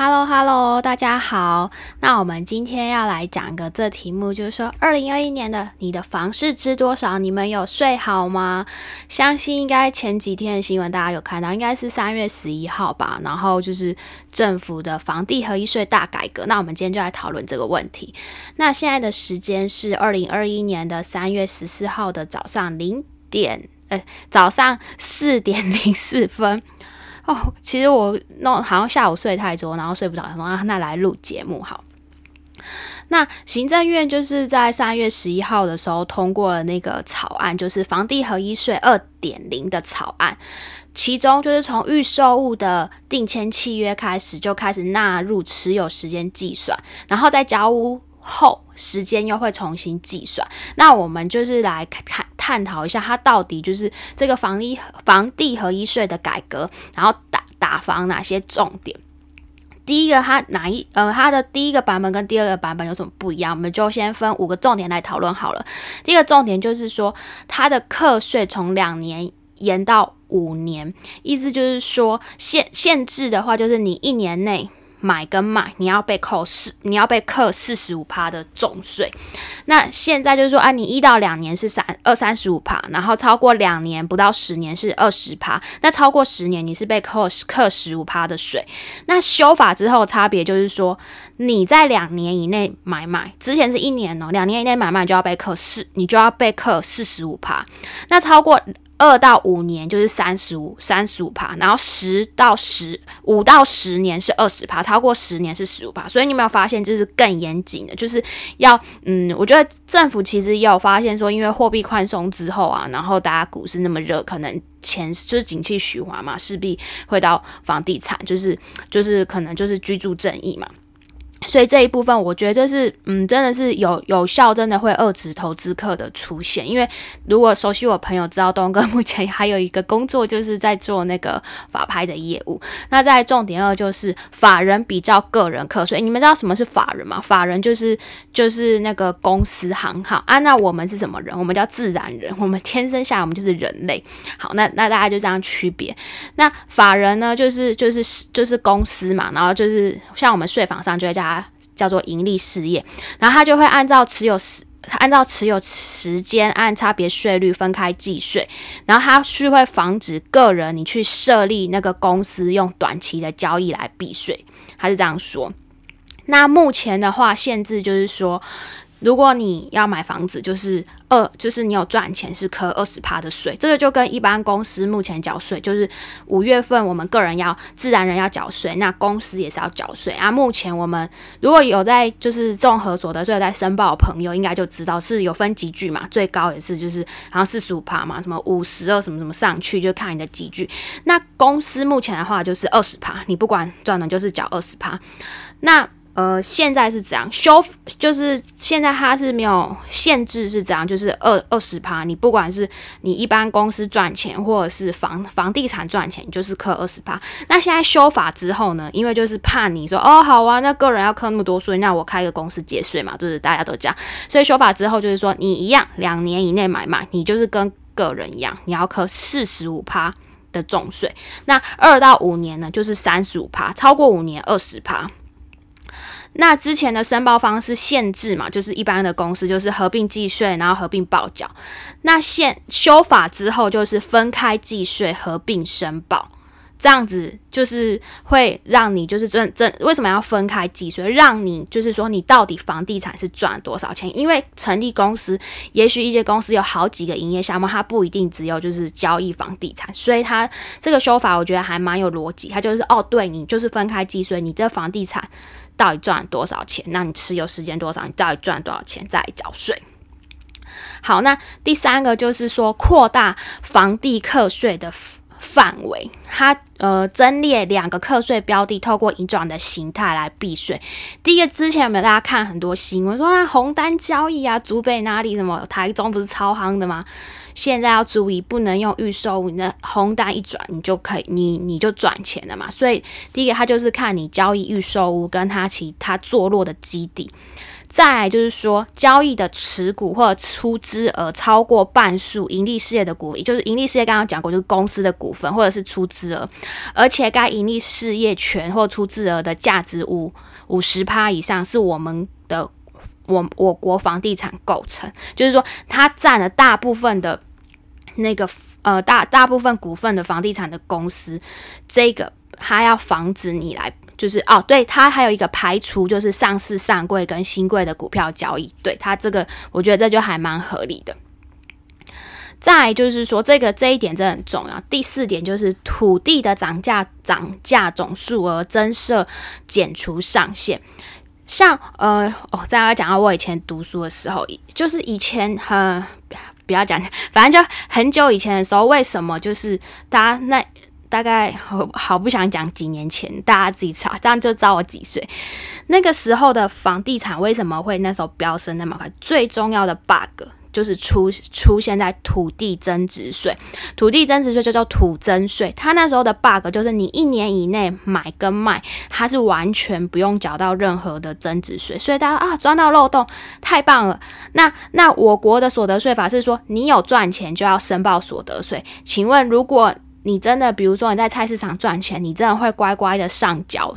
Hello Hello，大家好。那我们今天要来讲个这题目，就是说，二零二一年的你的房市值多少？你们有睡好吗？相信应该前几天的新闻大家有看到，应该是三月十一号吧。然后就是政府的房地合一税大改革。那我们今天就来讨论这个问题。那现在的时间是二零二一年的三月十四号的早上零点，呃，早上四点零四分。哦，其实我弄好像下午睡太多，然后睡不着，说啊，那来录节目好。那行政院就是在三月十一号的时候通过了那个草案，就是房地合一税二点零的草案，其中就是从预售物的定签契约开始就开始纳入持有时间计算，然后在交屋后时间又会重新计算。那我们就是来看。探讨一下，它到底就是这个房地房地合一税的改革，然后打打房哪些重点？第一个，它哪一呃，它的第一个版本跟第二个版本有什么不一样？我们就先分五个重点来讨论好了。第一个重点就是说，它的课税从两年延到五年，意思就是说限限制的话，就是你一年内。买跟卖，你要被扣四，你要被扣四十五趴的重税。那现在就是说，啊，你一到两年是三二三十五趴，然后超过两年不到十年是二十趴，那超过十年你是被扣扣十五趴的税。那修法之后差别就是说，你在两年以内买卖，之前是一年哦，两年以内买卖就要被扣四，你就要被扣四十五趴。那超过。二到五年就是三十五三十五趴，然后十到十五到十年是二十趴，超过十年是十五趴。所以你有没有发现，就是更严谨的，就是要嗯，我觉得政府其实也有发现说，因为货币宽松之后啊，然后大家股市那么热，可能钱就是景气循环嘛，势必会到房地产，就是就是可能就是居住正义嘛。所以这一部分，我觉得这是，嗯，真的是有有效，真的会遏制投资客的出现。因为如果熟悉我朋友知道，东哥 目前还有一个工作，就是在做那个法拍的业务。那在重点二就是法人比较个人课税。你们知道什么是法人吗？法人就是就是那个公司行号啊。那我们是什么人？我们叫自然人。我们天生下来我们就是人类。好，那那大家就这样区别。那法人呢，就是就是就是公司嘛，然后就是像我们税房上就会叫。叫做盈利事业，然后他就会按照持有时，按照持有时间按差别税率分开计税，然后他是会防止个人你去设立那个公司用短期的交易来避税，他是这样说。那目前的话限制就是说。如果你要买房子，就是二，就是你有赚钱是扣二十趴的税，这个就跟一般公司目前缴税，就是五月份我们个人要自然人要缴税，那公司也是要缴税啊。目前我们如果有在就是综合所得税在申报的朋友，应该就知道是有分几句嘛，最高也是就是好像四十五趴嘛，什么五十二什么什么上去就看你的几句。那公司目前的话就是二十趴，你不管赚的就是缴二十趴，那。呃，现在是怎样修，就是现在它是没有限制，是怎样，就是二二十趴，你不管是你一般公司赚钱，或者是房房地产赚钱，就是扣二十趴。那现在修法之后呢，因为就是怕你说哦，好啊，那个人要扣那么多税，那我开个公司节税嘛，就是大家都这样，所以修法之后就是说，你一样两年以内买卖，你就是跟个人一样，你要扣四十五趴的重税。那二到五年呢，就是三十五趴，超过五年二十趴。那之前的申报方式限制嘛，就是一般的公司就是合并计税，然后合并报缴。那现修法之后，就是分开计税，合并申报，这样子就是会让你就是真真为什么要分开计税？让你就是说你到底房地产是赚多少钱？因为成立公司，也许一些公司有好几个营业项目，它不一定只有就是交易房地产，所以它这个修法我觉得还蛮有逻辑。它就是哦，对你就是分开计税，你这房地产。到底赚多少钱？那你持有时间多少？你到底赚多少钱再缴税？好，那第三个就是说扩大房地客税的范围，它呃增列两个课税标的，透过移转的形态来避税。第一个，之前有没有大家看很多新闻说啊红单交易啊，竹北哪里什么台中不是超夯的吗？现在要注意，不能用预售，你的红单一转，你就可以，你你就赚钱了嘛。所以第一个，它就是看你交易预售屋跟它其他坐落的基地。再就是说，交易的持股或出资额超过半数盈利事业的股，也就是盈利事业刚刚讲过，就是公司的股份或者是出资额，而且该盈利事业权或出资额的价值五五十趴以上，是我们的我我国房地产构成，就是说它占了大部分的那个呃大大部分股份的房地产的公司，这个它要防止你来。就是哦，对，它还有一个排除，就是上市上柜跟新贵的股票交易，对它这个，我觉得这就还蛮合理的。再就是说，这个这一点真的很重要。第四点就是土地的涨价涨价总数额增设减除上限。像呃哦，再来讲到我以前读书的时候，就是以前很不要讲，反正就很久以前的时候，为什么就是大家那。大概好好不想讲几年前，大家自己查，这样就知道我几岁。那个时候的房地产为什么会那时候飙升那么快？最重要的 bug 就是出出现在土地增值税。土地增值税就叫土增税，它那时候的 bug 就是你一年以内买跟卖，它是完全不用缴到任何的增值税。所以大家啊，钻到漏洞，太棒了。那那我国的所得税法是说，你有赚钱就要申报所得税。请问如果你真的，比如说你在菜市场赚钱，你真的会乖乖的上缴、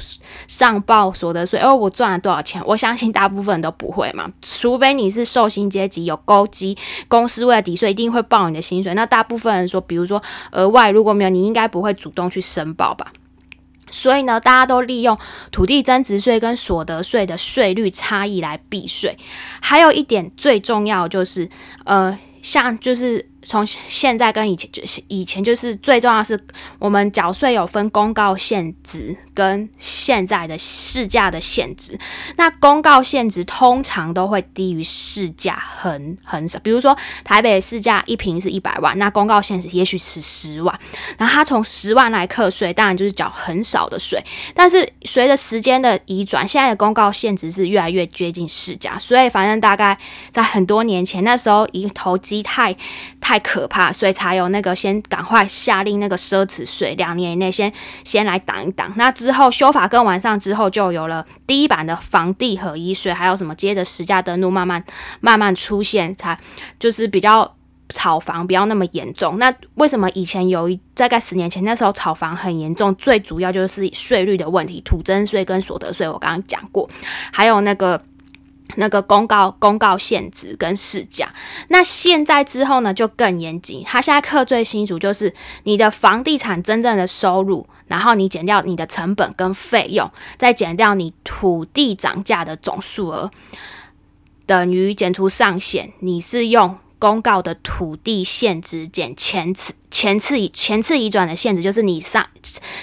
上报所得税？哦，我赚了多少钱？我相信大部分人都不会嘛，除非你是受薪阶级有勾机，公司为了抵税一定会报你的薪水。那大部分人说，比如说额外如果没有，你应该不会主动去申报吧？所以呢，大家都利用土地增值税跟所得税的税率差异来避税。还有一点最重要就是，呃，像就是。从现在跟以前就是以前就是最重要是我们缴税有分公告限值跟现在的市价的限值。那公告限值通常都会低于市价很很少，比如说台北市价一平是一百万，那公告限值也许是十万，然后他从十万来课税，当然就是缴很少的税。但是随着时间的移转，现在的公告限值是越来越接近市价，所以反正大概在很多年前那时候，一投机太太。可怕，所以才有那个先赶快下令那个奢侈税，两年以内先先来挡一挡。那之后修法更完善之后，就有了第一版的房地合一税，还有什么接着实价登录慢慢慢慢出现，才就是比较炒房不要那么严重。那为什么以前有一大概十年前那时候炒房很严重？最主要就是税率的问题，土增税跟所得税，我刚刚讲过，还有那个。那个公告公告限值跟市价，那现在之后呢就更严谨。他现在课最清楚，就是你的房地产真正的收入，然后你减掉你的成本跟费用，再减掉你土地涨价的总数额，等于减除上限。你是用公告的土地限值减前次前次前次移转的限值，就是你上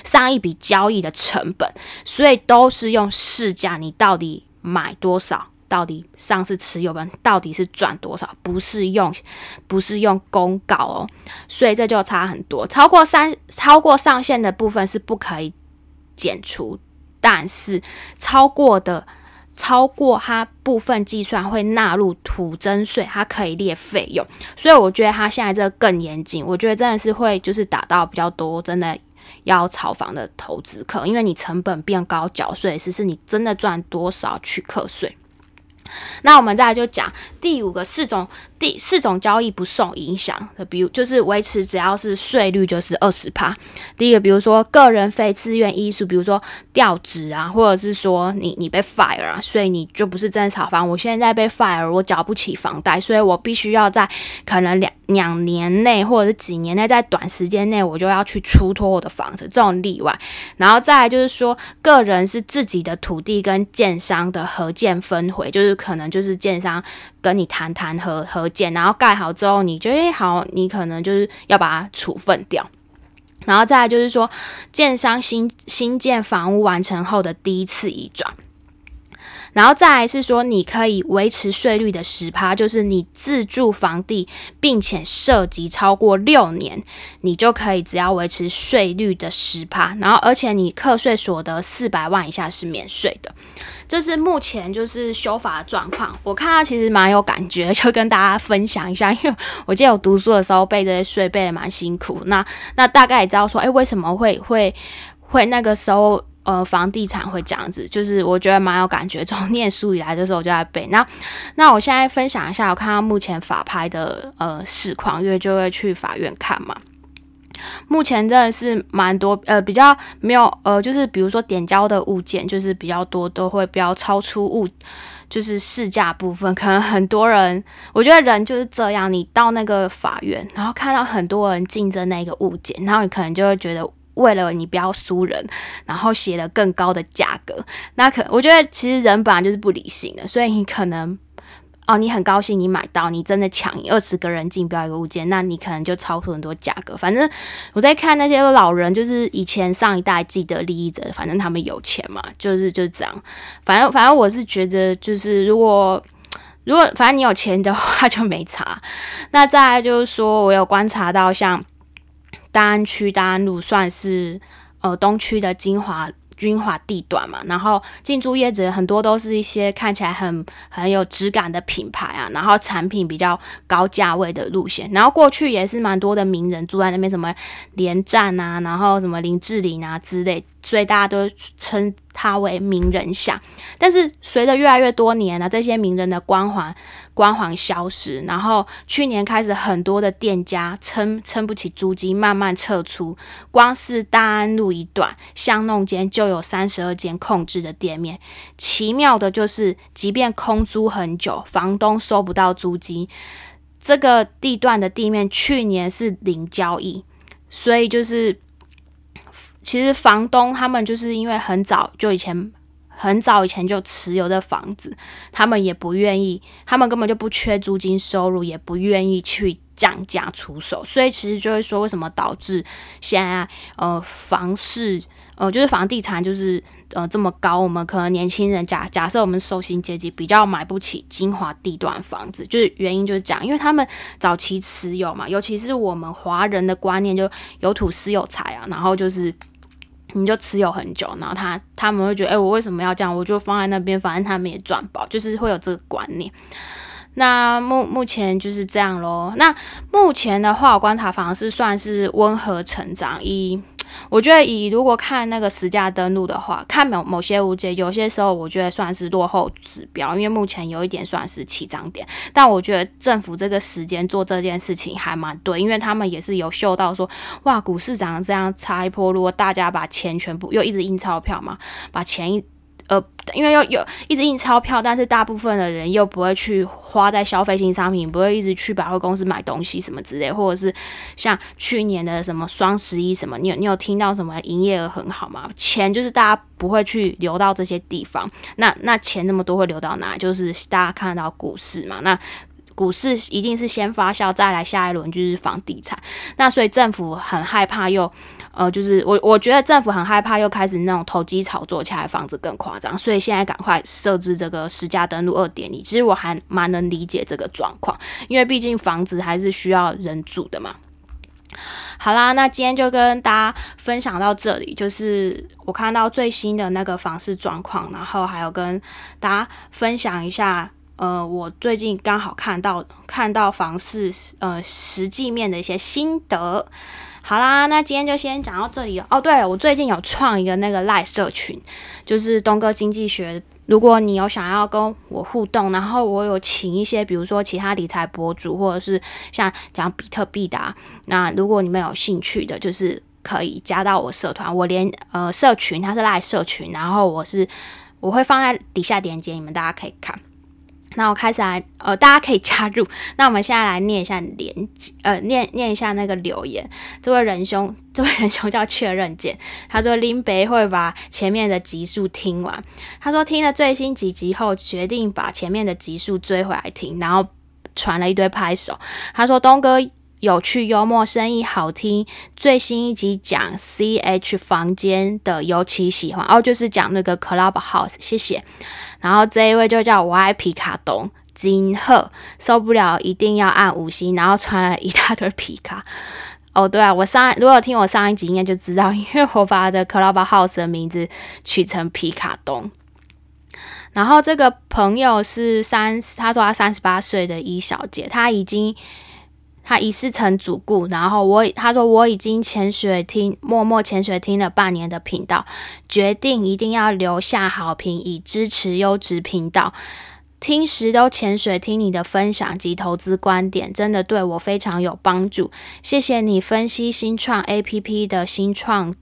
上一笔交易的成本，所以都是用市价，你到底买多少？到底上市持有人到底是赚多少？不是用，不是用公告哦，所以这就差很多。超过三超过上限的部分是不可以减除，但是超过的超过它部分计算会纳入土增税，它可以列费用。所以我觉得它现在这个更严谨，我觉得真的是会就是打到比较多真的要炒房的投资客，因为你成本变高，缴税是是你真的赚多少去课税。那我们再来就讲第五个四种第四种交易不受影响的，比如就是维持只要是税率就是二十趴。第一个，比如说个人非自愿因素，比如说调职啊，或者是说你你被 fire 啊，所以你就不是真的炒房。我现在被 fire，我缴不起房贷，所以我必须要在可能两两年内或者是几年内，在短时间内我就要去出脱我的房子，这种例外。然后再来就是说，个人是自己的土地跟建商的合建分回，就是。可能就是建商跟你谈谈和和建，然后盖好之后，你觉得好，你可能就是要把它处分掉。然后再来就是说，建商新新建房屋完成后的第一次移转。然后再来是说，你可以维持税率的十趴，就是你自住房地，并且涉及超过六年，你就可以只要维持税率的十趴。然后而且你课税所得四百万以下是免税的。这是目前就是修法的状况，我看他其实蛮有感觉，就跟大家分享一下。因为我记得我读书的时候背这些税背的蛮辛苦，那那大概也知道说，哎，为什么会会会那个时候呃房地产会这样子，就是我觉得蛮有感觉。从念书以来的时候我就在背。那那我现在分享一下，我看到目前法拍的呃市况，因为就会去法院看嘛。目前真的是蛮多呃比较没有呃，就是比如说点交的物件，就是比较多都会比较超出物。就是市价部分，可能很多人，我觉得人就是这样。你到那个法院，然后看到很多人竞争那个物件，然后你可能就会觉得，为了你不要输人，然后写了更高的价格。那可我觉得其实人本来就是不理性的，所以你可能。哦，你很高兴你买到，你真的抢二十个人竞标一个物件，那你可能就超出很多价格。反正我在看那些老人，就是以前上一代既得利益者，反正他们有钱嘛，就是就是这样。反正反正我是觉得，就是如果如果反正你有钱的话就没差。那再来就是说我有观察到，像大安区大安路算是呃东区的精华。精华地段嘛，然后进驻业者很多都是一些看起来很很有质感的品牌啊，然后产品比较高价位的路线，然后过去也是蛮多的名人住在那边，什么连战啊，然后什么林志玲啊之类。所以大家都称他为名人巷，但是随着越来越多年呢，这些名人的光环光环消失，然后去年开始很多的店家撑撑不起租金，慢慢撤出。光是大安路一段巷弄间就有三十二间控制的店面。奇妙的就是，即便空租很久，房东收不到租金，这个地段的地面去年是零交易，所以就是。其实房东他们就是因为很早就以前很早以前就持有的房子，他们也不愿意，他们根本就不缺租金收入，也不愿意去降价出手，所以其实就会说，为什么导致现在呃房市呃就是房地产就是呃这么高，我们可能年轻人假假设我们受薪阶级比较买不起精华地段房子，就是原因就是讲，因为他们早期持有嘛，尤其是我们华人的观念就有土私有财啊，然后就是。你就持有很久，然后他他们会觉得，哎，我为什么要这样？我就放在那边，反正他们也赚饱，就是会有这个观念。那目目前就是这样咯。那目前的话，我观察房是算是温和成长，以。我觉得以如果看那个实价登录的话，看某某些物件，有些时候我觉得算是落后指标，因为目前有一点算是起涨点。但我觉得政府这个时间做这件事情还蛮对，因为他们也是有嗅到说，哇，股市涨这样差一波，如果大家把钱全部又一直印钞票嘛，把钱一。呃，因为又有一直印钞票，但是大部分的人又不会去花在消费性商品，不会一直去百货公司买东西什么之类，或者是像去年的什么双十一什么，你有你有听到什么营业额很好吗？钱就是大家不会去流到这些地方，那那钱那么多会流到哪？就是大家看到股市嘛，那。股市一定是先发酵，再来下一轮就是房地产。那所以政府很害怕，又呃，就是我我觉得政府很害怕，又开始那种投机炒作起来，房子更夸张。所以现在赶快设置这个实价登录二点零。其实我还蛮能理解这个状况，因为毕竟房子还是需要人住的嘛。好啦，那今天就跟大家分享到这里，就是我看到最新的那个房市状况，然后还有跟大家分享一下。呃，我最近刚好看到看到房市呃实际面的一些心得。好啦，那今天就先讲到这里了。哦，对了我最近有创一个那个赖社群，就是东哥经济学。如果你有想要跟我互动，然后我有请一些，比如说其他理财博主，或者是像讲比特币的，那如果你们有兴趣的，就是可以加到我社团。我连呃社群它是赖社群，然后我是我会放在底下链接，你们大家可以看。那我开始来，呃，大家可以加入。那我们现在来念一下连，呃，念念一下那个留言。这位仁兄，这位仁兄叫确认键。他说林北会把前面的集数听完。他说听了最新几集后，决定把前面的集数追回来听，然后传了一堆拍手。他说东哥有趣幽默，声音好听。最新一集讲 CH 房间的尤其喜欢，哦，就是讲那个 Club House。谢谢。然后这一位就叫我爱皮卡东金鹤，受不了一定要按五星，然后传了一大堆皮卡。哦，对啊，我上如果听我上一集应该就知道，因为我把的 Club House 的名字取成皮卡东。然后这个朋友是三，他说他三十八岁的一小姐，她已经。他一世成主顾，然后我他说我已经潜水听默默潜水听了半年的频道，决定一定要留下好评以支持优质频道。听时都潜水听你的分享及投资观点，真的对我非常有帮助。谢谢你分析新创 A P P 的新创。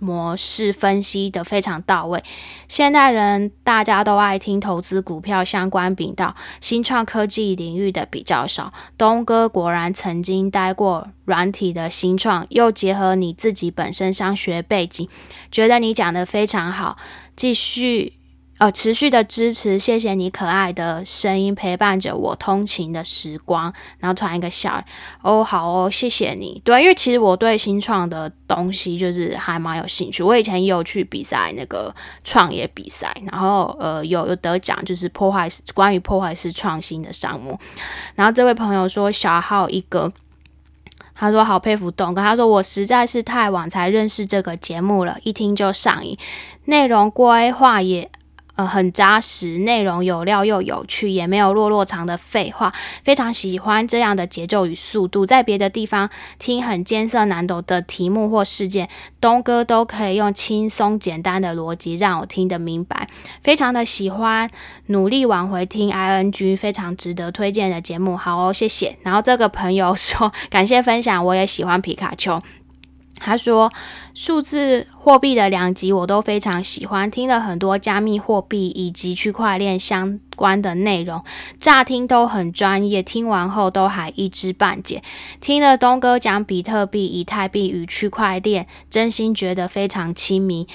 模式分析的非常到位。现代人大家都爱听投资股票相关频道，新创科技领域的比较少。东哥果然曾经待过软体的新创，又结合你自己本身商学背景，觉得你讲的非常好。继续。呃，持续的支持，谢谢你可爱的声音陪伴着我通勤的时光。然后突然一个笑，哦，好哦，谢谢你。对，因为其实我对新创的东西就是还蛮有兴趣。我以前也有去比赛那个创业比赛，然后呃有有得奖，就是破坏关于破坏式创新的项目。然后这位朋友说小号一个，他说好佩服董哥，他说我实在是太晚才认识这个节目了，一听就上瘾，内容规划也。很扎实，内容有料又有趣，也没有落落长的废话，非常喜欢这样的节奏与速度。在别的地方听很艰涩难懂的题目或事件，东哥都可以用轻松简单的逻辑让我听得明白，非常的喜欢，努力往回听 I N G，非常值得推荐的节目。好哦，谢谢。然后这个朋友说，感谢分享，我也喜欢皮卡丘。他说，数字货币的两集我都非常喜欢，听了很多加密货币以及区块链相关的内容，乍听都很专业，听完后都还一知半解。听了东哥讲比特币、以太币与区块链，真心觉得非常亲民，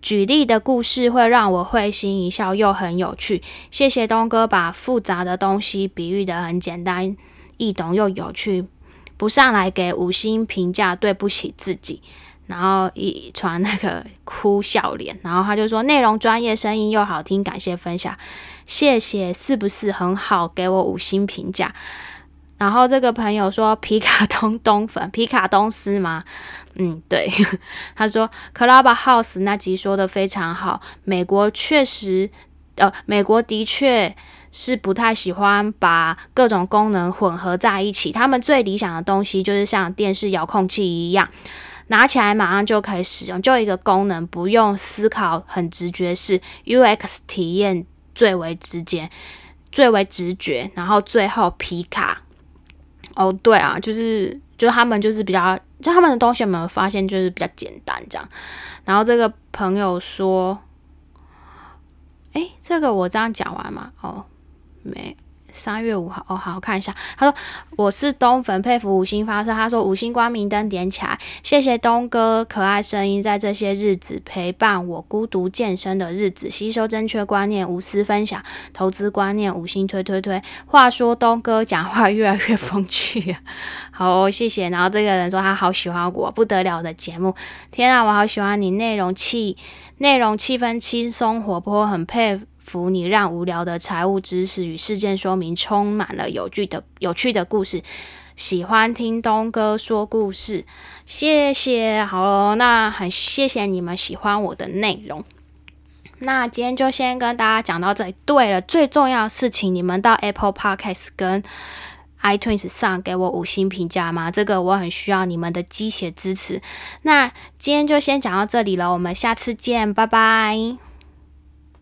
举例的故事会让我会心一笑，又很有趣。谢谢东哥把复杂的东西比喻的很简单易懂又有趣。不上来给五星评价，对不起自己。然后一传那个哭笑脸，然后他就说内容专业，声音又好听，感谢分享，谢谢，是不是很好？给我五星评价。然后这个朋友说皮卡东东粉，皮卡东斯吗？嗯，对。他说 Clubhouse 那集说的非常好，美国确实，呃，美国的确。是不太喜欢把各种功能混合在一起。他们最理想的东西就是像电视遥控器一样，拿起来马上就可以使用，就一个功能，不用思考，很直觉是，UX 体验最为直接，最为直觉。然后最后皮卡，哦，对啊，就是就他们就是比较，就他们的东西有没有发现就是比较简单这样。然后这个朋友说，哎，这个我这样讲完嘛？哦。没，三月五号哦，好好看一下。他说我是东粉，佩服五星发射。他说五星光明灯点起来，谢谢东哥可爱声音，在这些日子陪伴我孤独健身的日子，吸收正确观念，无私分享投资观念，五星推推推。话说东哥 讲话越来越风趣，好谢谢。然后这个人说他好喜欢我不得了的节目，天啊，我好喜欢你内容气内容气氛轻松活泼，很佩服。服你让无聊的财务知识与事件说明充满了有趣的有趣的故事，喜欢听东哥说故事，谢谢。好了，那很谢谢你们喜欢我的内容。那今天就先跟大家讲到这里。对了，最重要的事情，你们到 Apple Podcast 跟 iTunes 上给我五星评价吗？这个我很需要你们的鸡血支持。那今天就先讲到这里了，我们下次见，拜拜。